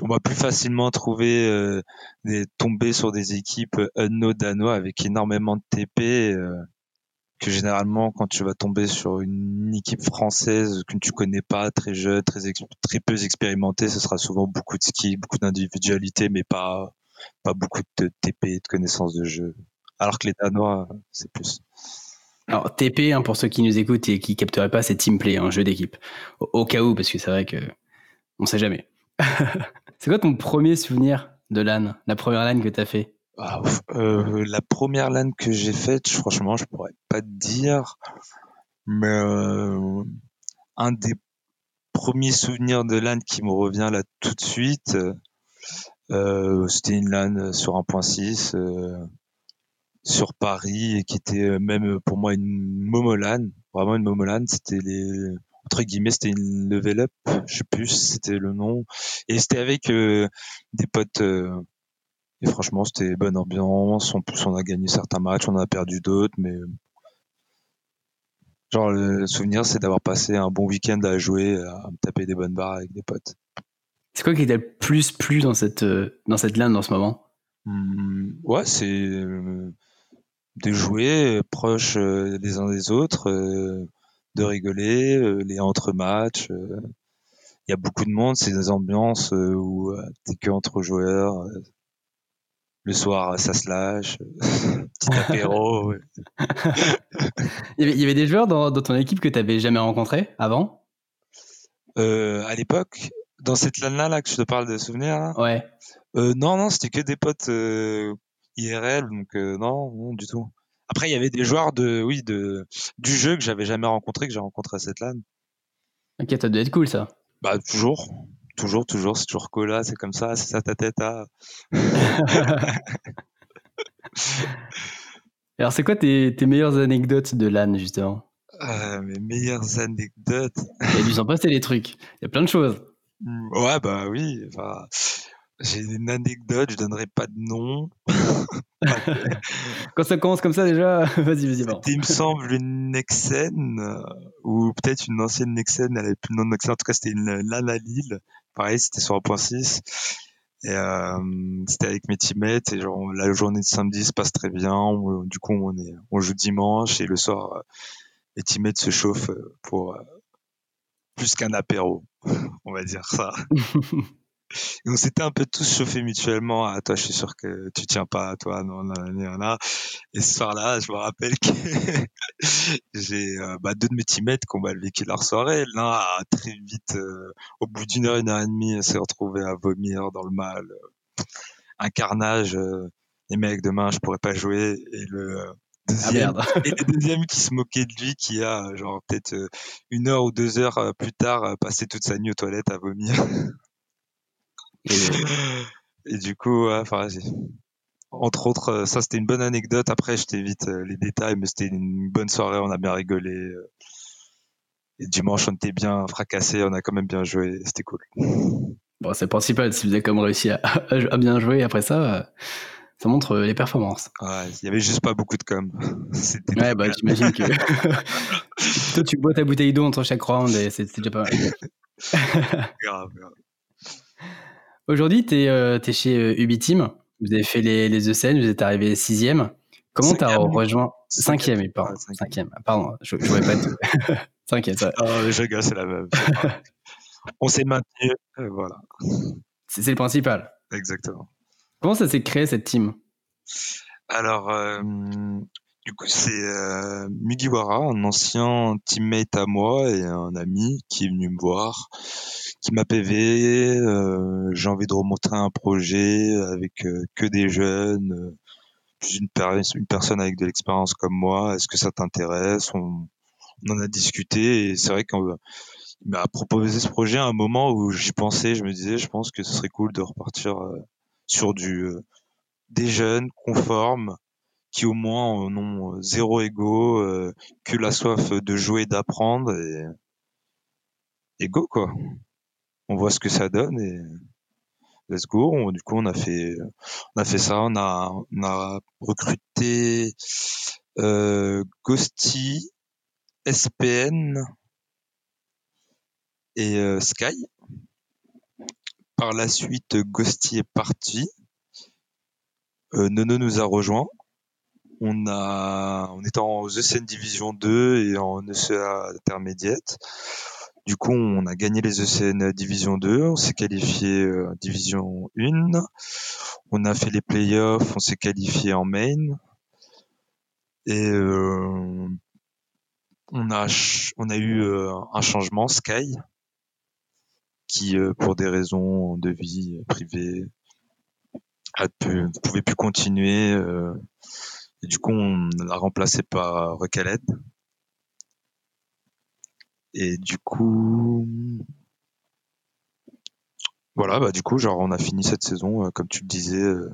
on va plus facilement trouver euh, des tomber sur des équipes unno danois avec énormément de TP euh, que généralement quand tu vas tomber sur une équipe française que tu connais pas très jeune très très peu expérimentée ce sera souvent beaucoup de ski beaucoup d'individualité mais pas pas beaucoup de TP de connaissances de jeu. Alors que les danois c'est plus. Alors TP hein, pour ceux qui nous écoutent et qui capteraient pas c'est team play un jeu d'équipe. Au, au, cas où parce que c'est vrai que on sait jamais C'est quoi ton premier souvenir de LAN La première LAN que tu as fait? Ah, euh, La première LAN que j'ai faite, franchement, je pourrais pas te dire. Mais euh, un des premiers souvenirs de LAN qui me revient là tout de suite, euh, c'était une LAN sur 1.6 sur Paris et qui était même pour moi une momolan, vraiment une momolan. C'était les entre guillemets, c'était une level up, je sais plus c'était le nom, et c'était avec euh, des potes. Euh, et franchement, c'était bonne ambiance. En plus, on a gagné certains matchs, on a perdu d'autres, mais genre le souvenir, c'est d'avoir passé un bon week-end à jouer, à me taper des bonnes barres avec des potes. C'est quoi qui t'a le plus plu dans cette euh, dans cette lane en ce moment? Mmh, Ouais, c'est de jouer proches des uns des autres de rigoler, euh, les entre-matchs. Euh, il y a beaucoup de monde, c'est des ambiances euh, où t'es que entre joueurs. le soir, ça se lâche, petit apéro. il, y avait, des joueurs dans, ton équipe que tu n'avais jamais rencontrés avant? À l'époque, dans cette LAN là, que je te parle de souvenirs Ouais. non, non, c'était que des potes IRL, donc non, non, du tout. Après, il y avait des joueurs de, oui, de, du jeu que j'avais jamais rencontré, que j'ai rencontré à cette LAN. Ok, ça doit être cool ça. Bah, toujours. Toujours, toujours. C'est toujours cool c'est comme ça, c'est ça ta tête à. Alors, c'est quoi tes, tes, meilleures anecdotes de LAN, justement? Euh, Mes meilleures anecdotes. Il y a dû s'en passer des trucs. Il y a plein de choses. Ouais, bah oui. Enfin, j'ai une anecdote, je donnerai pas de nom. Quand ça commence comme ça déjà, vas-y, vas-y. Il me semble une Nexen, euh, ou peut-être une ancienne Nexen, elle avait plus le nom de Nexen, en tout cas c'était une LAN à Lille, pareil, c'était sur 1.6. Et euh, c'était avec mes teammates et genre la journée de samedi se passe très bien. du coup, on est, on joue dimanche et le soir, mes teammates se chauffent pour plus qu'un apéro, on va dire ça. Et on s'était un peu tous chauffés mutuellement. Ah, toi, je suis sûr que tu tiens pas, toi, non, non, non, non. Et ce soir-là, je me rappelle que j'ai euh, bah, deux de mes teammates qui ont mal vécu leur soirée. L'un a très vite, euh, au bout d'une heure, une heure et demie, s'est retrouvé à vomir dans le mal. Un carnage. Euh, les mecs, demain, je pourrais pas jouer. Et le ah, deuxième, et le deuxième qui se moquait de lui, qui a genre peut-être une heure ou deux heures plus tard passé toute sa nuit aux toilettes à vomir. Et, du coup, enfin, entre autres, euh, ça c'était une bonne anecdote. Après, je t'évite euh, les détails, mais c'était une bonne soirée, on a bien rigolé. Euh. Et dimanche, on était bien fracassé, on a quand même bien joué, c'était cool. Bon, c'est principal, si vous avez comme réussi à, bien jouer, après ça, ça montre les performances. Ouais, il y avait juste pas beaucoup de com. Ouais, bah j'imagine que. Toi, tu bois ta bouteille d'eau entre chaque round et c'est déjà pas mal. grave, grave. Aujourd'hui, tu es, euh, chez euh, Ubiteam. Vous avez fait les, les ECN, vous êtes arrivé sixième. Comment tu as rejoint Cinquième, pardon. Cinquième. Pardon, je ne voulais pas tout. Cinquième, ça. Oh, je gars, c'est la même. On s'est maintenu, euh, voilà. C'est le principal. Exactement. Comment ça s'est créé cette team? Alors, du coup, c'est euh, Mugiwara, un ancien teammate à moi et un ami qui est venu me voir, qui m'a PV. Euh, j'ai envie de remonter un projet avec euh, que des jeunes, euh, une, une personne avec de l'expérience comme moi. Est-ce que ça t'intéresse? On, on, en a discuté et c'est vrai qu'il m'a proposé ce projet à un moment où j'y pensais. Je me disais, je pense que ce serait cool de repartir sur du des jeunes conformes qui au moins n'ont zéro ego, euh, que la soif de jouer, d'apprendre et, et go quoi. On voit ce que ça donne et let's go. du coup, on a fait, on a fait ça. On a, on a recruté euh, Ghosty, SPN et euh, Sky. Par la suite, Ghosty est parti. Euh, Nono nous a rejoint on a, on est en ECN Division 2 et en ECA Intermédiate. Du coup, on a gagné les ECN Division 2, on s'est qualifié euh, Division 1, on a fait les playoffs, on s'est qualifié en main. Et euh, on a a eu euh, un changement Sky qui pour des raisons de vie privée ne pouvait plus continuer et du coup, on l'a remplacé par Recaled. Et du coup, voilà, bah du coup, genre on a fini cette saison, euh, comme tu le disais, euh,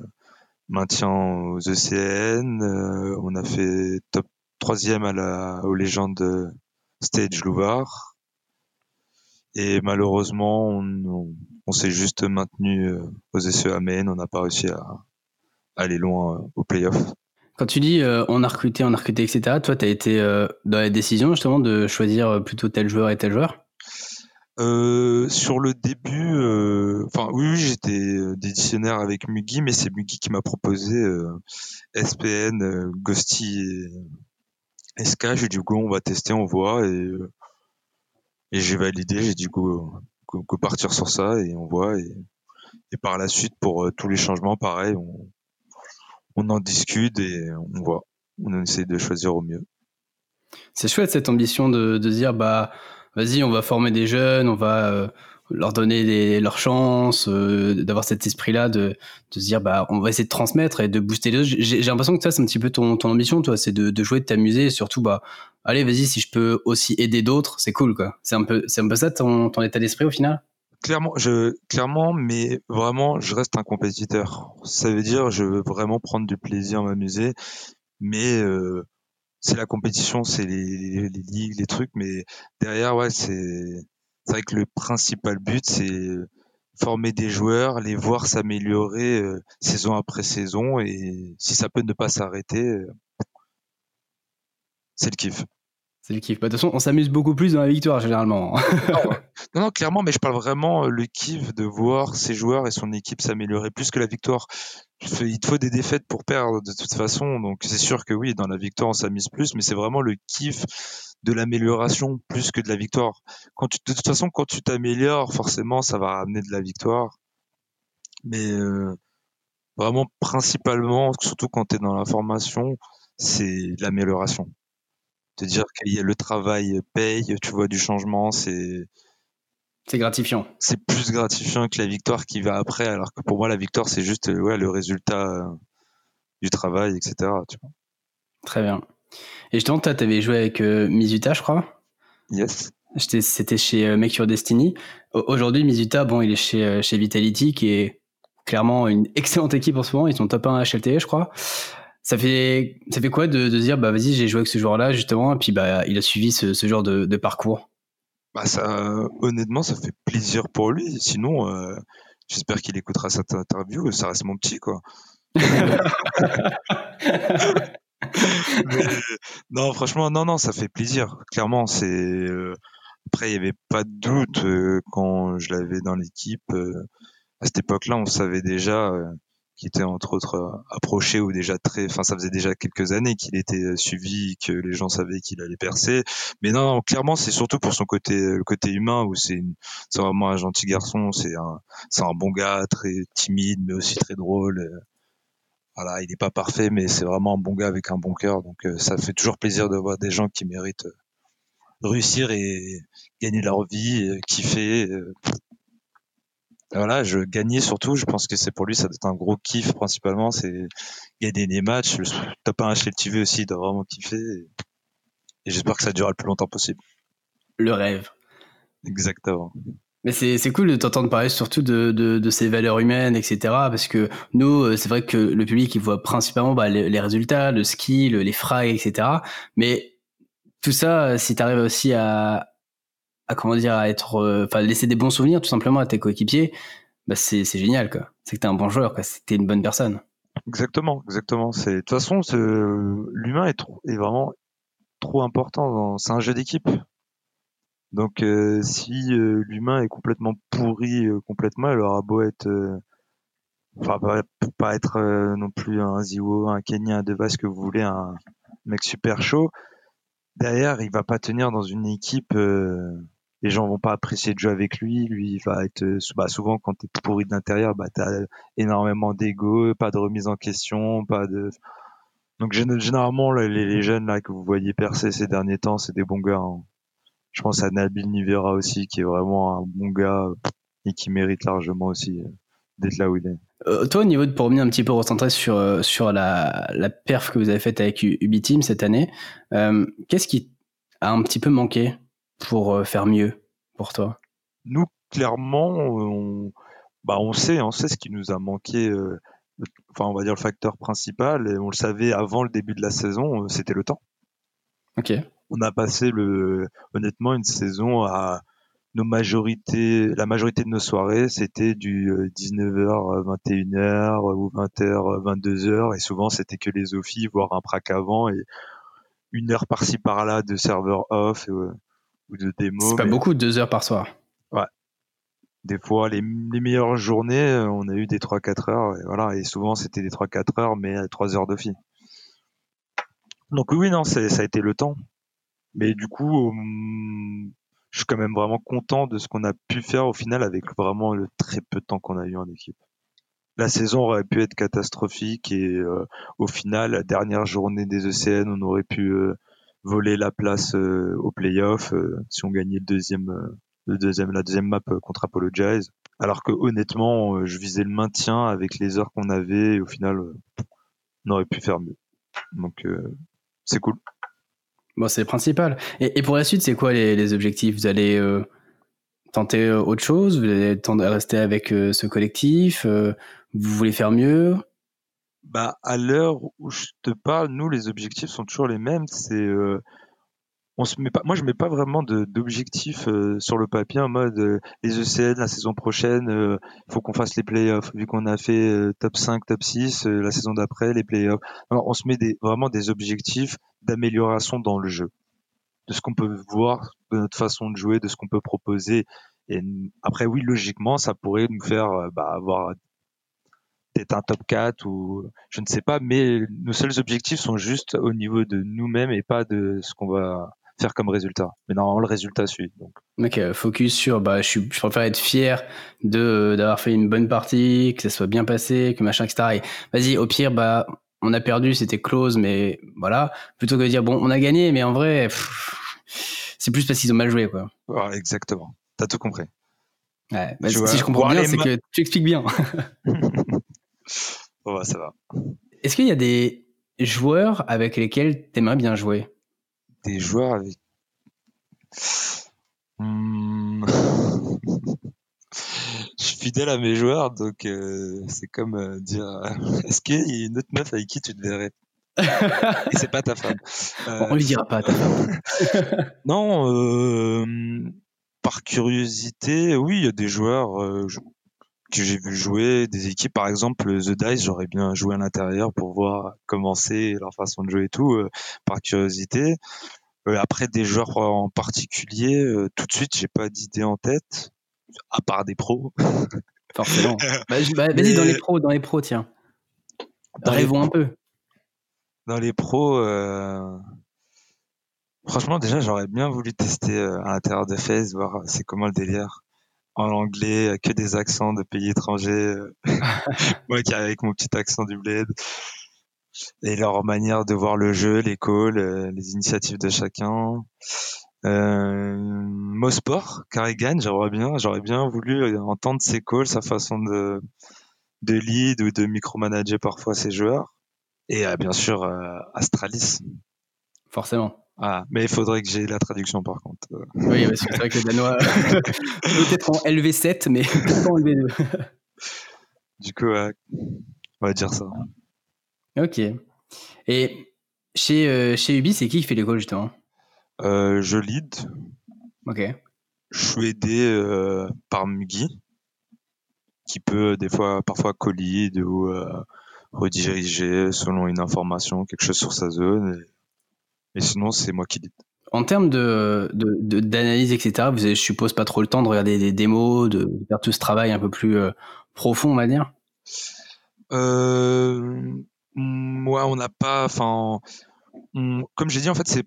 maintien aux ECN. Euh, on a fait top troisième à aux légendes Stage Louvard. Et malheureusement, on, s'est juste maintenu aux SEA Main. On n'a pas réussi à, aller loin au playoff. Quand tu dis euh, on a recruté, on a recruté, etc., toi, tu as été euh, dans la décision justement de choisir euh, plutôt tel joueur et tel joueur? Sur le début, enfin oui, j'étais décisionnaire avec Mugi, mais c'est Mugi qui m'a proposé SPN, Ghosty et SK. J'ai dit go, on va tester, on voit, et, et j'ai validé. J'ai dit go, go, partir sur ça et on voit. Et, et par la suite, pour tous les changements, pareil, on, on en discute et on voit. On essaie de choisir au mieux. C'est chouette cette ambition de, de dire bah vas-y on va former des jeunes, on va euh, leur donner leurs chances, euh, d'avoir cet esprit-là de, de dire bah on va essayer de transmettre et de booster les autres. J'ai l'impression que ça c'est un petit peu ton, ton ambition toi, c'est de, de jouer, de t'amuser et surtout bah allez vas-y si je peux aussi aider d'autres, c'est cool quoi. C'est un peu c'est un peu ça ton, ton état d'esprit au final? Clairement, je, clairement, mais vraiment, je reste un compétiteur. Ça veut dire, je veux vraiment prendre du plaisir, m'amuser, mais euh, c'est la compétition, c'est les, les, ligues, les trucs, mais derrière, ouais, c'est, vrai que le principal but, c'est former des joueurs, les voir s'améliorer euh, saison après saison, et si ça peut ne pas s'arrêter, euh, c'est le kiff. C'est le kiff. Bah, de toute façon, on s'amuse beaucoup plus dans la victoire généralement. non, non, clairement, mais je parle vraiment le kiff de voir ses joueurs et son équipe s'améliorer plus que la victoire. Il te faut des défaites pour perdre de toute façon, donc c'est sûr que oui, dans la victoire on s'amuse plus, mais c'est vraiment le kiff de l'amélioration plus que de la victoire. Quand tu, de toute façon, quand tu t'améliores, forcément, ça va ramener de la victoire. Mais euh, vraiment, principalement, surtout quand tu es dans la formation, c'est l'amélioration te dire que le travail paye, tu vois du changement, c'est c'est gratifiant. C'est plus gratifiant que la victoire qui va après, alors que pour moi la victoire c'est juste ouais, le résultat euh, du travail, etc. Tu vois. Très bien. Et justement, toi, tu avais joué avec euh, Mizuta, je crois. Yes. C'était chez euh, Make Your Destiny. Aujourd'hui, Mizuta, bon, il est chez, chez Vitality, qui est clairement une excellente équipe en ce moment. Ils sont top 1 HLTE, je crois. Ça fait, ça fait quoi de, de dire, bah vas-y, j'ai joué avec ce joueur-là, justement, et puis bah, il a suivi ce, ce genre de, de, parcours? Bah ça, Honnêtement, ça fait plaisir pour lui. Sinon, euh, j'espère qu'il écoutera cette interview. Ça reste mon petit, quoi. non, franchement, non, non, ça fait plaisir. Clairement, c'est. Euh, après, il n'y avait pas de doute euh, quand je l'avais dans l'équipe. à cette époque-là, on savait déjà qui était entre autres euh, approché ou déjà très, enfin ça faisait déjà quelques années qu'il était euh, suivi, que les gens savaient qu'il allait percer. Mais non, clairement c'est surtout pour son côté, le côté humain où c'est, c'est vraiment un gentil garçon, c'est un, c'est un bon gars, très timide mais aussi très drôle. Euh, voilà, il n'est pas parfait, mais c'est vraiment un bon gars avec un bon cœur. Donc ça fait toujours plaisir de voir des gens qui méritent réussir et gagner leur vie, kiffer voilà, je gagnais surtout. Je pense que c'est pour lui, ça doit être un gros kiff principalement. C'est gagner des matchs. Le top 1 HLTV aussi, il doit vraiment kiffer. Et, j'espère que ça durera le plus longtemps possible. Le rêve. Exactement. Mais c'est cool de t'entendre parler surtout de, de, de, ces valeurs humaines, etc. Parce que nous, euh, c'est vrai que le public, il voit principalement bah, les, résultats, le ski, les frags, etc. Mais tout ça, si tu arrives aussi à, à comment dire à être euh, enfin laisser des bons souvenirs tout simplement à tes coéquipiers bah c'est génial quoi. C'est que t'es un bon joueur quoi. C'est une bonne personne. Exactement exactement. C'est de toute façon l'humain est trop, est vraiment trop important c'est un jeu d'équipe. Donc euh, si euh, l'humain est complètement pourri complètement il aura beau être enfin pas, pas être non plus un Ziwo un Kenya un Devas que vous voulez un mec super chaud derrière il va pas tenir dans une équipe les gens vont pas apprécier de jouer avec lui. Lui, il va être euh, bah, souvent quand tu es pourri de l'intérieur, bah as énormément d'ego, pas de remise en question, pas de donc généralement les, jeunes là que vous voyez percer ces derniers temps, c'est des bons gars. Hein. Je pense à Nabil Nivera aussi qui est vraiment un bon gars et qui mérite largement aussi euh, d'être là où il est. Euh, toi, au niveau de pour revenir un petit peu recentrer sur sur la, la perf que vous avez faite avec Ubi cette année, qu'est-ce qui a un petit peu manqué? Pour euh, faire mieux pour toi? Nous, clairement, on, bah on sait, on sait ce qui nous a manqué. Euh, enfin, on va dire le facteur principal, et on le savait avant le début de la saison, euh, c'était le temps. Ok. On a passé le, honnêtement, une saison à nos majorités, la majorité de nos soirées, c'était du 19h, 21h ou 20h, 22h, et souvent c'était que les offies, voire un prac avant, et une heure par-ci par-là de serveur off. Et, de C'est pas beaucoup, deux heures par soir. Ouais. Des fois, les, meilleures journées, euh, on a eu des 3-4 heures. Et, voilà, et souvent, c'était des 3-4 heures, mais 3 heures de fil. Donc oui, non, ça a été le temps. Mais du coup, hum, je suis quand même vraiment content de ce qu'on a pu faire au final avec vraiment le très peu de temps qu'on a eu en équipe. La saison aurait pu être catastrophique et euh, au final, la dernière journée des ECN, on aurait pu euh, voler la place euh, au playoff euh, si on gagnait le deuxième, euh, le deuxième, la deuxième map contre Apologize. Alors que honnêtement, je visais le maintien avec les heures qu'on avait et au final, on aurait pu faire mieux. Donc c'est cool. Bon, c'est principal. Et, pour la suite, c'est quoi les, objectifs? Vous allez tenter autre chose? Vous allez tenter à rester avec ce collectif? Vous voulez faire mieux? Bah, à l'heure où je te parle, nous, les objectifs sont toujours les mêmes. C'est, euh, on se met pas, moi, je mets pas vraiment d'objectifs euh, sur le papier en mode euh, les ECN la saison prochaine, il faut qu'on fasse les playoffs. Vu qu'on a fait top 5, top 6, la saison d'après, les playoffs. on se met des, vraiment des objectifs d'amélioration dans le jeu. de ce qu'on peut voir, de notre façon de jouer, de ce qu'on peut proposer. Et après, oui, logiquement, ça pourrait nous faire euh, bah, avoir peut-être un top 4 ou je ne sais pas, mais nos seuls objectifs sont juste au niveau de nous-mêmes et pas de ce qu'on va faire comme résultat. Mais normalement, le résultat suit. Donc. Ok, focus sur, bah, je, suis, je préfère être fier de d'avoir fait une bonne partie, que ça soit bien passé, que machin, etc. Et vas-y, au pire, bah, on a perdu, c'était close, mais voilà. Plutôt que de dire, bon, on a gagné, mais en vrai, c'est plus parce qu'ils ont mal joué, quoi. Ouais, exactement. T'as tout compris. Ouais, bah, si je comprends bien, c'est que tu expliques bien. ouais, ça va. Est-ce qu'il y a des joueurs avec lesquels t'aimerais bien jouer? Des joueurs avec. Hmm. je suis fidèle à mes joueurs, donc euh, c'est comme euh, dire est-ce qu'il y a une autre meuf avec qui tu te verrais? Et c'est pas ta femme. Euh, On lui dira pas ta femme. non, par curiosité, oui, il y a des joueurs que j'ai vu jouer, des équipes, par exemple The Dice, j'aurais bien joué à l'intérieur pour voir comment c'est leur façon de jouer et tout, par curiosité. après des joueurs en particulier, tout de suite, j'ai pas d'idée en tête à part des pros. Forcément. Bah, bah, vas-y, dans les pros, dans les pros, tiens. Rêvons un peu. Dans les pros, euh, franchement, déjà, j'aurais bien voulu tester euh, à l'intérieur de FaZe, voir c'est comment le délire. En anglais, que des accents de pays étrangers. Moi qui avec mon petit accent du bled. Et leur manière de voir le jeu, les calls, euh, les initiatives de chacun. Euh, Mosport, Carrigan, j'aurais bien, j'aurais bien voulu entendre ses calls, sa façon de, de lead ou de micromanager parfois ses joueurs. Et euh, bien sûr, euh, Astralis. Forcément. Ah, mais il faudrait que j'ai la traduction par contre. Oui, parce que c'est vrai que le danois, peut-être en LV7, mais pas en LV2. du coup, on va dire ça. Ok. Et chez, chez Ubi, c'est qui qui fait les calls justement? Euh, je lead. Ok. Je suis aidé euh, par Mugi, qui peut des fois, parfois co-lead ou euh, rediriger selon une information, quelque chose sur sa zone. Et, sinon, c'est moi qui lead. En termes de, d'analyse, etc., vous avez, je suppose, pas trop le temps de regarder des démos, de faire tout ce travail un peu plus profond, on va dire? Euh, Moi, on n'a pas. Enfin, comme j'ai dit, en fait, c'est,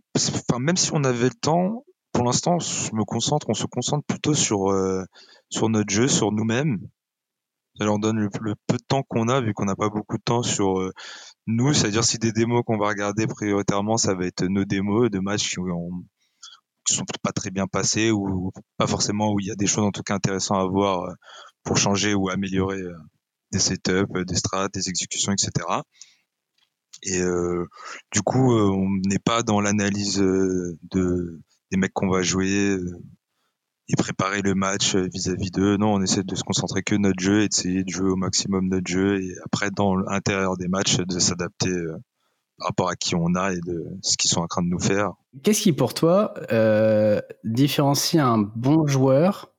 même si on avait le temps, pour l'instant, je me concentre, on se concentre plutôt sur, euh, sur notre jeu, sur nous-mêmes. Ça leur donne le, peu de temps qu'on a, vu qu'on n'a pas beaucoup de temps sur euh, nous. C'est-à-dire, si des démos qu'on va regarder prioritairement, ça va être nos démos de matchs qui, ont, qui sont pas très bien passés ou pas forcément où il y a des choses en tout cas intéressantes à voir euh, pour changer ou améliorer des setups, des strats, des exécutions, etc. Et euh, du coup, euh, on n'est pas dans l'analyse euh, de des mecs qu'on va jouer et préparer le match vis-à-vis d'eux. Non, on essaie de se concentrer que notre jeu et d'essayer de jouer au maximum notre jeu et après dans l'intérieur des matchs de s'adapter par rapport à qui on a et de ce qu'ils sont en train de nous faire. Qu'est-ce qui pour toi euh, différencie un bon joueur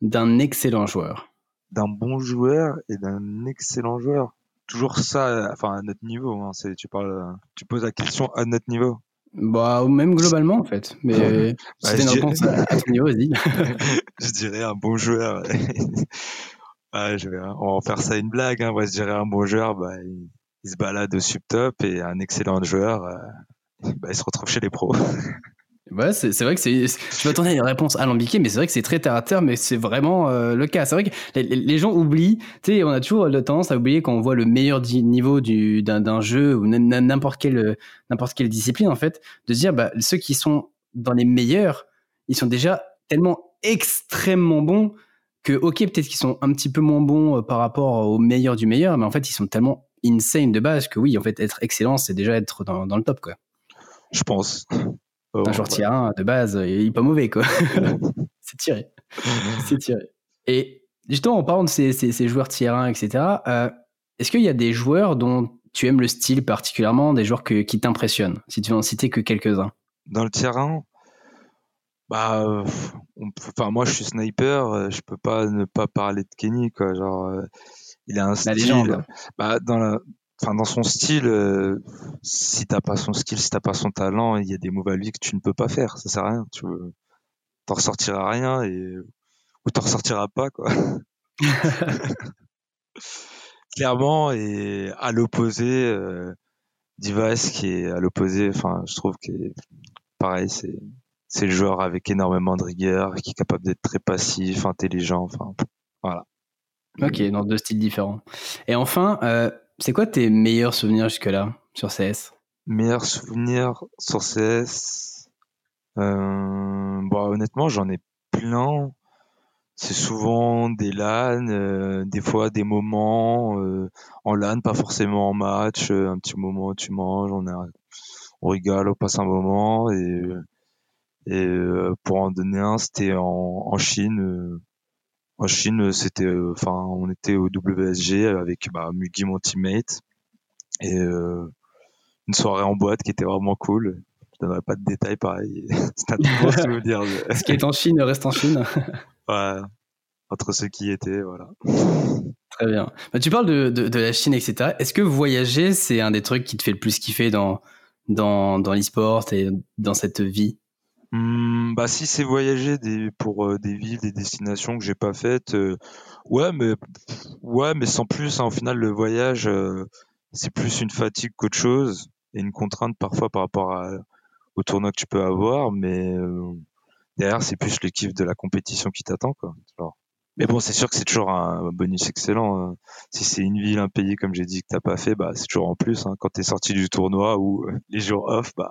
d'un excellent joueur? D'un bon joueur et d'un excellent joueur toujours ça, enfin à notre niveau. Hein, c'est, tu parles, tu poses la question à notre niveau. Bah, même globalement en fait. Mais bah, c'était une réponse à, ton niveau, vas-y. je dirais un bon joueur. ah, je vais, on va en faire ça une blague. Hein. Moi, je dirais un bon joueur, bah, il, se balade au subtop et un excellent joueur, euh, bah, il se retrouve chez les pros. Ouais, c'est vrai que c'est. Je m'attendais à une réponse alambiquée, mais c'est vrai que c'est très terre à terre, mais c'est vraiment euh, le cas. C'est vrai que les, gens oublient. Tu sais, on a toujours la tendance à oublier quand on voit le meilleur niveau d'un jeu ou n'importe quelle n'importe quelle discipline en fait, de se dire bah ceux qui sont dans les meilleurs, ils sont déjà tellement extrêmement bons que ok peut-être qu'ils sont un petit peu moins bons euh, par rapport aux meilleurs du meilleur, mais en fait ils sont tellement insane de base que oui en fait être excellent c'est déjà être dans, dans le top quoi. Je pense. Un joueur tier 1 de base, il est pas mauvais, quoi. c'est tiré. c'est tiré. Et justement, en parlant de ces, ces, joueurs tier 1, etc., euh, est-ce qu'il y a des joueurs dont tu aimes le style particulièrement, des joueurs que, qui t'impressionnent, si tu veux en citer que quelques-uns? Dans le tier 1, bah, enfin, moi je suis sniper, euh, je peux pas ne pas parler de Kenny, quoi. Genre, euh, il a un style. légende. Bah, dans la, enfin dans son style, euh, si t'as pas son style, si t'as pas son talent, il y a des moves à lui que tu ne peux pas faire. Ça sert à rien. Tu t'en ressortiras rien et ou t'en ressortiras pas quoi. Clairement et à l'opposé, euh, Divas qui est à l'opposé. Enfin, je trouve que pareil, c'est c'est le joueur avec énormément de rigueur, qui est capable d'être très passif, intelligent. Enfin, voilà. Ok, dans deux styles différents. Et enfin, euh, c'est quoi tes meilleurs souvenirs jusque-là sur CS Meilleurs souvenirs sur CS euh, bon, Honnêtement, j'en ai plein. C'est souvent des LAN, euh, des fois des moments euh, en LAN, pas forcément en match, euh, un petit moment tu manges, on, a, on rigole, on passe un moment. Et, et pour en donner un, c'était en, en Chine en Chine, c'était, euh, enfin, on était au WSG avec bah, Mugi, mon teammate, et euh, une soirée en boîte qui était vraiment cool. Je donnerai pas de détails, pareil. C'est un souvenir. Ce qui est en Chine reste en Chine. ouais, entre ceux qui y étaient, voilà. Très bien. Bah, tu parles de, de, de, la Chine, etc. Est-ce que voyager, c'est un des trucs qui te fait le plus kiffer dans, dans, dans l'e-sport et dans cette vie? Mmh, bah si c'est voyager des, pour euh, des villes, des destinations que j'ai pas faites, euh, ouais, mais ouais, mais sans plus. Hein, au final, le voyage, euh, c'est plus une fatigue qu'autre chose et une contrainte parfois par rapport à, au tournoi que tu peux avoir, mais derrière, c'est plus le kiff de la compétition qui t'attend, quoi. Mais bon, c'est sûr que c'est toujours un bonus excellent. Hein. Si c'est une ville, un pays, comme j'ai dit, que t'as pas fait, bah c'est toujours en plus. Hein. Quand t'es sorti du tournoi ou les jours off, bah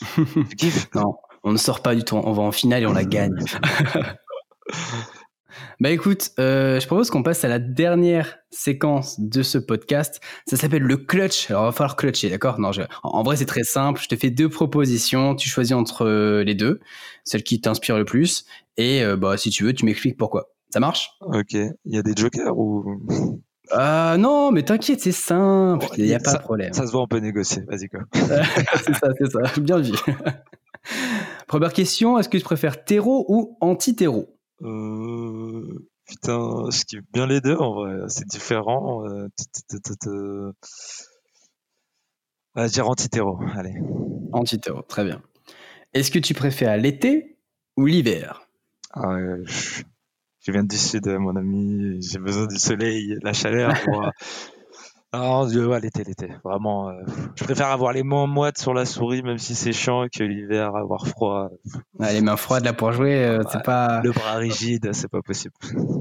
tu kiffes. Non, on ne sort pas du tout. On va en finale et on la gagne. bah écoute, euh, je propose qu'on passe à la dernière séquence de ce podcast. Ça s'appelle le clutch. Alors, il va falloir clutcher, d'accord? Non, en, vrai, c'est très simple. Je te fais deux propositions. Tu choisis entre euh, les deux, celle qui t'inspire le plus. Et euh, bah, si tu veux, tu m'expliques pourquoi. Ça marche? Ok. Il y a des jokers ou? Euh, non, mais t'inquiète, c'est simple, il n'y a pas de problème. Ça se voit, on peut négocier, vas-y quoi. c'est ça, c'est ça, bien vu. Première question, est-ce que tu préfères terreau ou anti-terreau? Euh, Putain, je kiffe bien les deux en vrai, c'est différent. Euh, On va dire anti-terreau, allez. Anti-terreau, très bien. Est-ce que tu préfères l'été ou l'hiver? Ah, je... viens du sud, mon ami, j'ai besoin du soleil, de la chaleur. Non, ouais, l'été, l'été. Vraiment, euh, je préfère avoir les mains moites sur la souris, même si c'est chiant, que l'hiver avoir froid. les mains froides là pour jouer, euh, c'est pas. Le bras rigide, c'est pas possible.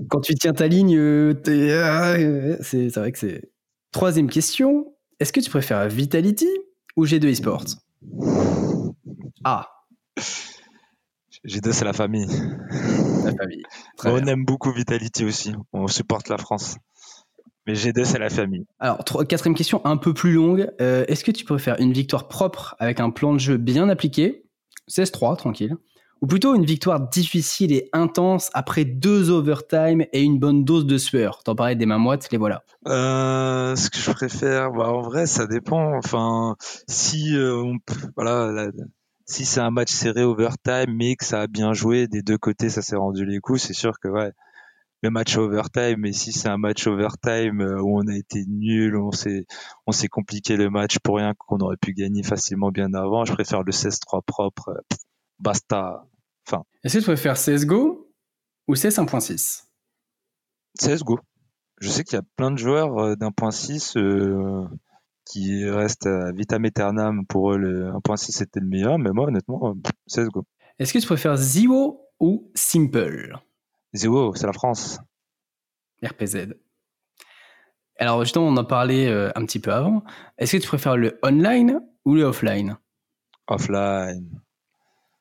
Quand tu tiens ta ligne, euh, c'est vrai que c'est. Troisième question. Est-ce que tu préfères Vitality ou G2 Esports? Ah. G2, c'est la famille. La famille. on aime beaucoup Vitality aussi. On supporte la France. Mais G2, c'est la famille. Alors, quatrième question, un peu plus longue. Euh, est-ce que tu préfères une victoire propre avec un plan de jeu bien appliqué 16-3, tranquille. Ou plutôt une victoire difficile et intense après deux overtime et une bonne dose de sueur? T'en parlais des mains moites, les voilà. Euh, ce que je préfère, bah, en vrai, ça dépend. Enfin, si euh, on, voilà, si c'est un match serré overtime, mais que ça a bien joué des deux côtés, ça s'est rendu les coups, c'est sûr que ouais, le match overtime, mais si c'est un match overtime euh, où on a été nul, on s'est on s'est compliqué le match pour rien qu'on aurait pu gagner facilement bien avant, je préfère le 16-3 propre. Euh, basta. Enfin. Est-ce que tu préfères CSGO ou CS 1.6 CSGO. Je sais qu'il y a plein de joueurs euh, d'1.6 qui restent à vitam aeternam. Pour eux, le 1.6 c'était le meilleur, mais moi, honnêtement, CSGO. Est-ce que tu préfères Zero ou Simple? Zéo, c'est la France. RPZ. Alors justement, on en parlait euh, un petit peu avant. Est-ce que tu préfères le online ou le offline? Offline.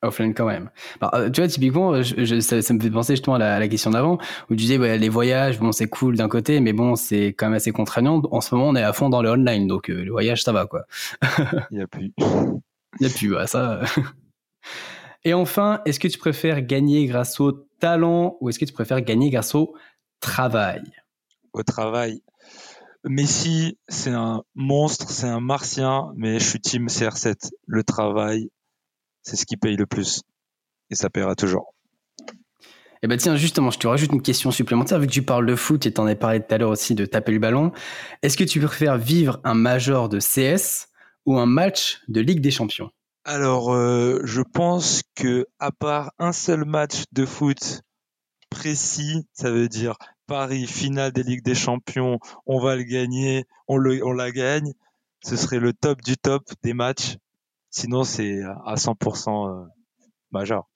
Offline quand même. Bah, euh, tu vois, typiquement, ça, me fait penser justement à la, question d'avant, où tu disais, ouais, les voyages, bon, c'est cool d'un côté, mais bon, c'est quand même assez contraignant. En ce moment, on est à fond dans le online, donc euh, le voyage, ça va, quoi. Il n'y a plus. Il n'y a plus, ouais, ça. Et enfin, est-ce que tu préfères gagner grâce au talent ou est-ce que tu préfères gagner grâce au travail? Au travail. Messi, c'est un monstre, c'est un martien, mais je suis team CR7. Le travail, c'est ce qui paye le plus. Et ça paiera toujours. Eh ben tiens, justement, je te rajoute une question supplémentaire, vu que tu parles de foot et t'en as parlé tout à l'heure aussi de taper le ballon. Est-ce que tu préfères vivre un major de CS ou un match de Ligue des Champions? Alors, euh, je pense que à part un seul match de foot précis, ça veut dire Paris, finale des Ligues des Champions, on va le gagner, on, le, on la gagne, ce serait le top du top des matchs. Sinon, c'est à 100% euh, major.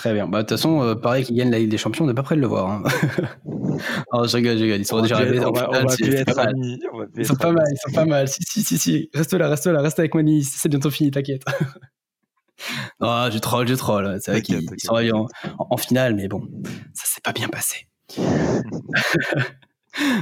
Très bien. Bah, de toute façon, euh, pareil qu'ils gagnent la Ligue des Champions, on n'est pas prêt de le voir. Hein. oh, je rigole, je rigole. Ils sont déjà arrivés. On va, on va plus être amis. Ils sont pas mal, ils sont pas mal. Si, si, si, si. Reste là, reste là, reste avec moi, Nice. C'est bientôt fini, t'inquiète. oh, je troll, je troll. C'est vrai qu'ils sont arrivés en, en, finale, mais bon, ça s'est pas bien passé.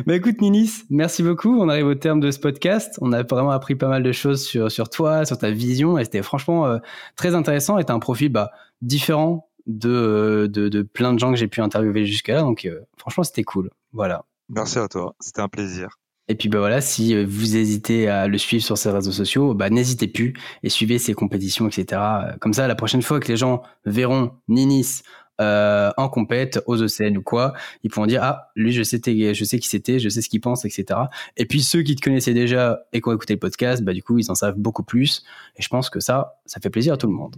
bah écoute Ninis, merci beaucoup. On arrive au terme de ce podcast. On a vraiment appris pas mal de choses sur, sur toi, sur ta vision, et c'était franchement euh, très intéressant. Et tu un profil bah, différent de, de, de, plein de gens que j'ai pu interviewer jusqu'à là. Donc, euh, franchement, c'était cool. Voilà. Merci à toi. C'était un plaisir. Et puis bah voilà, si euh, vous hésitez à le suivre sur ses réseaux sociaux, bah n'hésitez plus et suivez ses compétitions, etc. Comme ça, la prochaine fois que les gens verront Ninis euh, en compète aux ECN ou quoi, ils pourront dire ah lui je sais je sais qui c'était, je sais ce qu'il pense, etc. Et puis ceux qui te connaissaient déjà et qui ont écouté le podcast, bah du coup ils en savent beaucoup plus. Et je pense que ça, ça fait plaisir à tout le monde.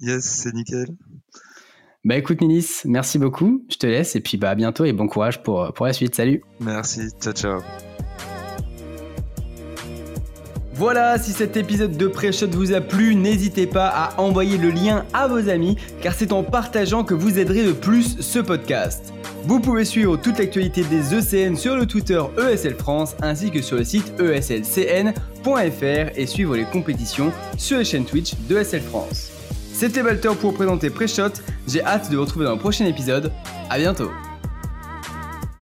Yes, c'est nickel. Bah écoute Ninis, merci beaucoup. Je te laisse et puis bah à bientôt et bon courage pour, pour la suite. Salut. Merci. Ciao ciao. Voilà, si cet épisode de Pré-Shot vous a plu, n'hésitez pas à envoyer le lien à vos amis, car c'est en partageant que vous aiderez le plus ce podcast. Vous pouvez suivre toute l'actualité des ECN sur le Twitter ESL France ainsi que sur le site eslcn.fr et suivre les compétitions sur les chaînes Twitch d'ESL France. C'était Walter pour présenter Pré-Shot, j'ai hâte de vous retrouver dans le prochain épisode, à bientôt